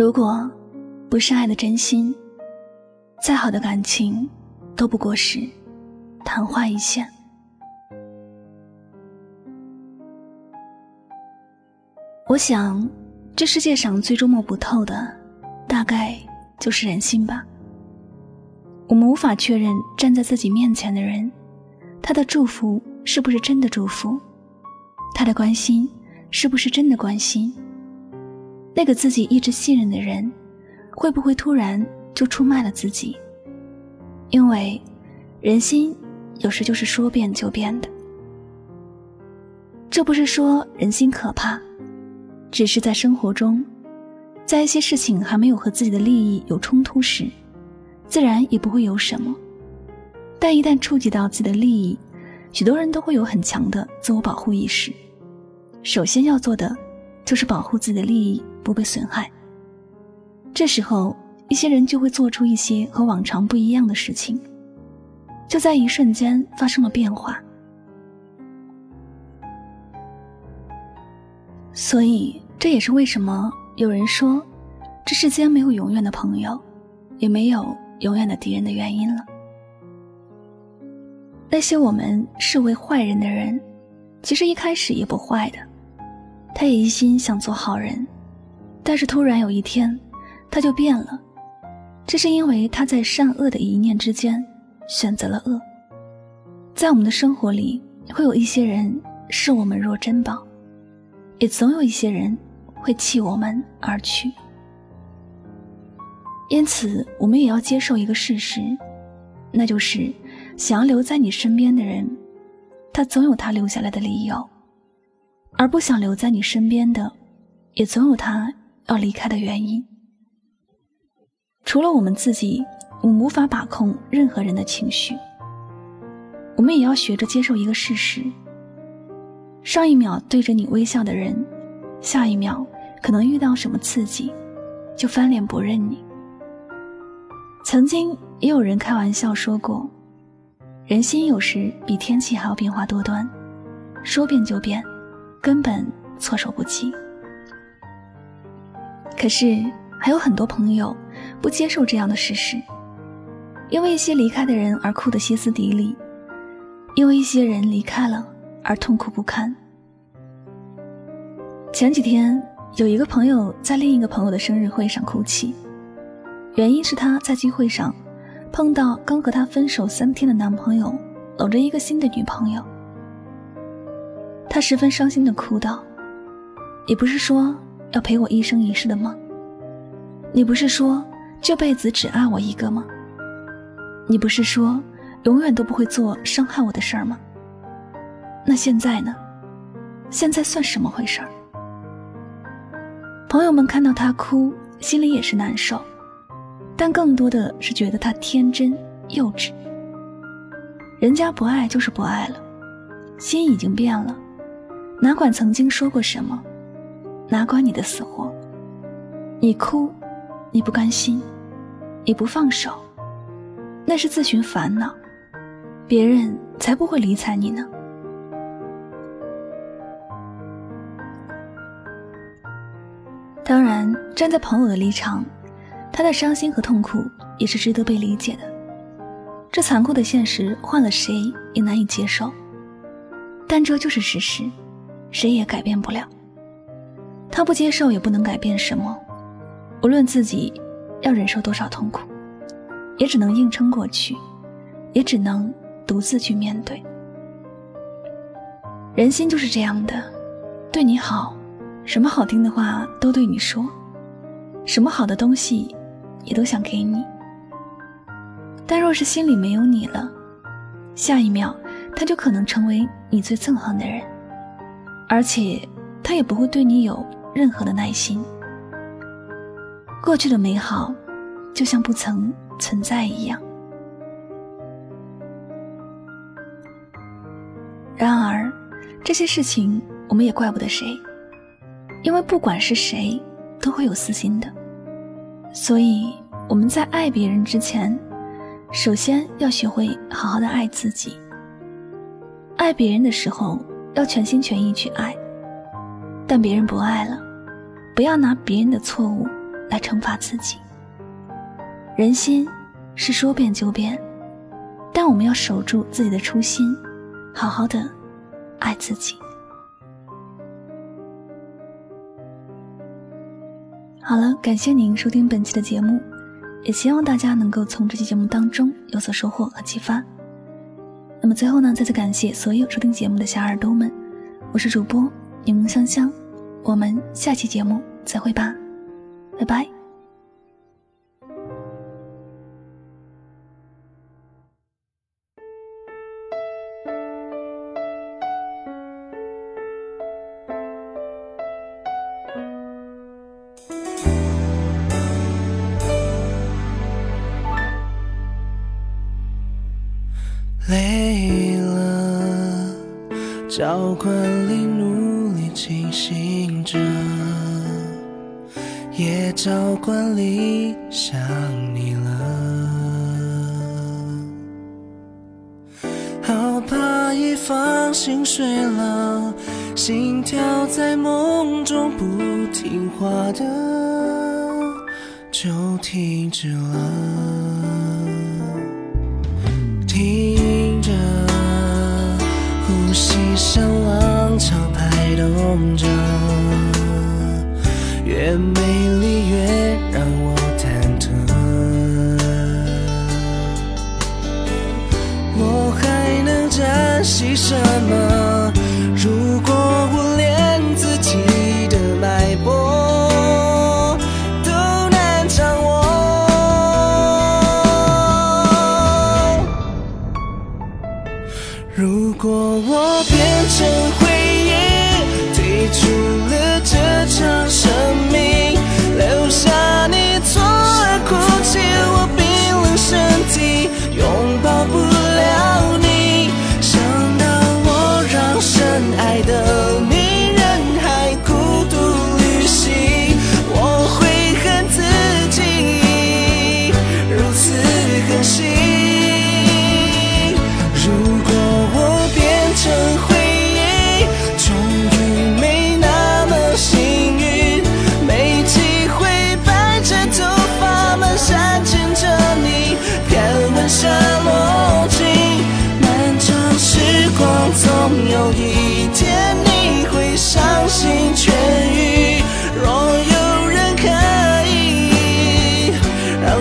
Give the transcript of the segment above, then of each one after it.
如果不是爱的真心，再好的感情都不过是昙花一现。我想，这世界上最捉摸不透的，大概就是人心吧。我们无法确认站在自己面前的人，他的祝福是不是真的祝福，他的关心是不是真的关心。那个自己一直信任的人，会不会突然就出卖了自己？因为人心有时就是说变就变的。这不是说人心可怕。只是在生活中，在一些事情还没有和自己的利益有冲突时，自然也不会有什么。但一旦触及到自己的利益，许多人都会有很强的自我保护意识。首先要做的，就是保护自己的利益不被损害。这时候，一些人就会做出一些和往常不一样的事情，就在一瞬间发生了变化。所以，这也是为什么有人说，这世间没有永远的朋友，也没有永远的敌人的原因了。那些我们视为坏人的人，其实一开始也不坏的，他也一心想做好人，但是突然有一天，他就变了。这是因为他在善恶的一念之间选择了恶。在我们的生活里，会有一些人视我们若珍宝。也总有一些人会弃我们而去，因此我们也要接受一个事实，那就是想要留在你身边的人，他总有他留下来的理由；而不想留在你身边的，也总有他要离开的原因。除了我们自己，我们无法把控任何人的情绪，我们也要学着接受一个事实。上一秒对着你微笑的人，下一秒可能遇到什么刺激，就翻脸不认你。曾经也有人开玩笑说过，人心有时比天气还要变化多端，说变就变，根本措手不及。可是还有很多朋友不接受这样的事实，因为一些离开的人而哭得歇斯底里，因为一些人离开了。而痛苦不堪。前几天有一个朋友在另一个朋友的生日会上哭泣，原因是她在聚会上碰到刚和他分手三天的男朋友搂着一个新的女朋友，他十分伤心的哭道：“你不是说要陪我一生一世的吗？你不是说这辈子只爱我一个吗？你不是说永远都不会做伤害我的事儿吗？”那现在呢？现在算什么回事儿？朋友们看到他哭，心里也是难受，但更多的是觉得他天真幼稚。人家不爱就是不爱了，心已经变了，哪管曾经说过什么，哪管你的死活。你哭，你不甘心，你不放手，那是自寻烦恼，别人才不会理睬你呢。当然，站在朋友的立场，他的伤心和痛苦也是值得被理解的。这残酷的现实，换了谁也难以接受。但这就是事实，谁也改变不了。他不接受，也不能改变什么。无论自己要忍受多少痛苦，也只能硬撑过去，也只能独自去面对。人心就是这样的，对你好。什么好听的话都对你说，什么好的东西也都想给你。但若是心里没有你了，下一秒他就可能成为你最憎恨的人，而且他也不会对你有任何的耐心。过去的美好，就像不曾存在一样。然而，这些事情我们也怪不得谁。因为不管是谁，都会有私心的，所以我们在爱别人之前，首先要学会好好的爱自己。爱别人的时候，要全心全意去爱；但别人不爱了，不要拿别人的错误来惩罚自己。人心是说变就变，但我们要守住自己的初心，好好的爱自己。好了，感谢您收听本期的节目，也希望大家能够从这期节目当中有所收获和启发。那么最后呢，再次感谢所有收听节目的小耳朵们，我是主播柠檬香香，我们下期节目再会吧，拜拜。累了，照管里努力清醒着，也照管里想你了。好怕一放心睡了，心跳在梦中不听话的就停止了。动着，越美丽越让我忐忑。我还能珍惜什么？如果我连自己的脉搏都难掌握，如果我变。成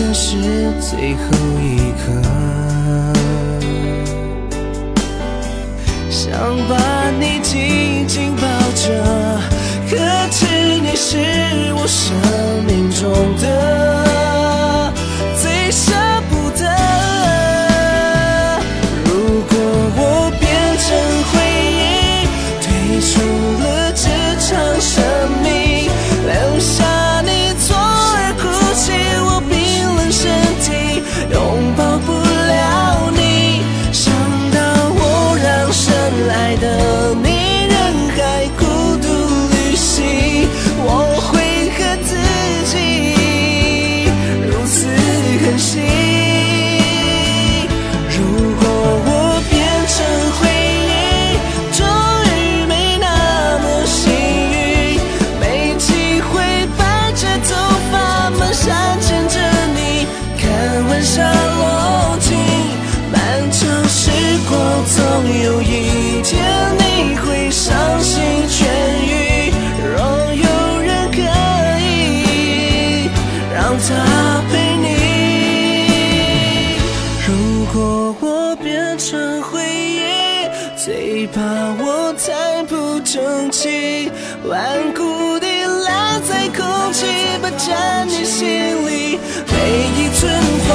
哪一刻是最后一刻？想把怕我太不争气，顽固地赖在空气，霸占你心里每一寸。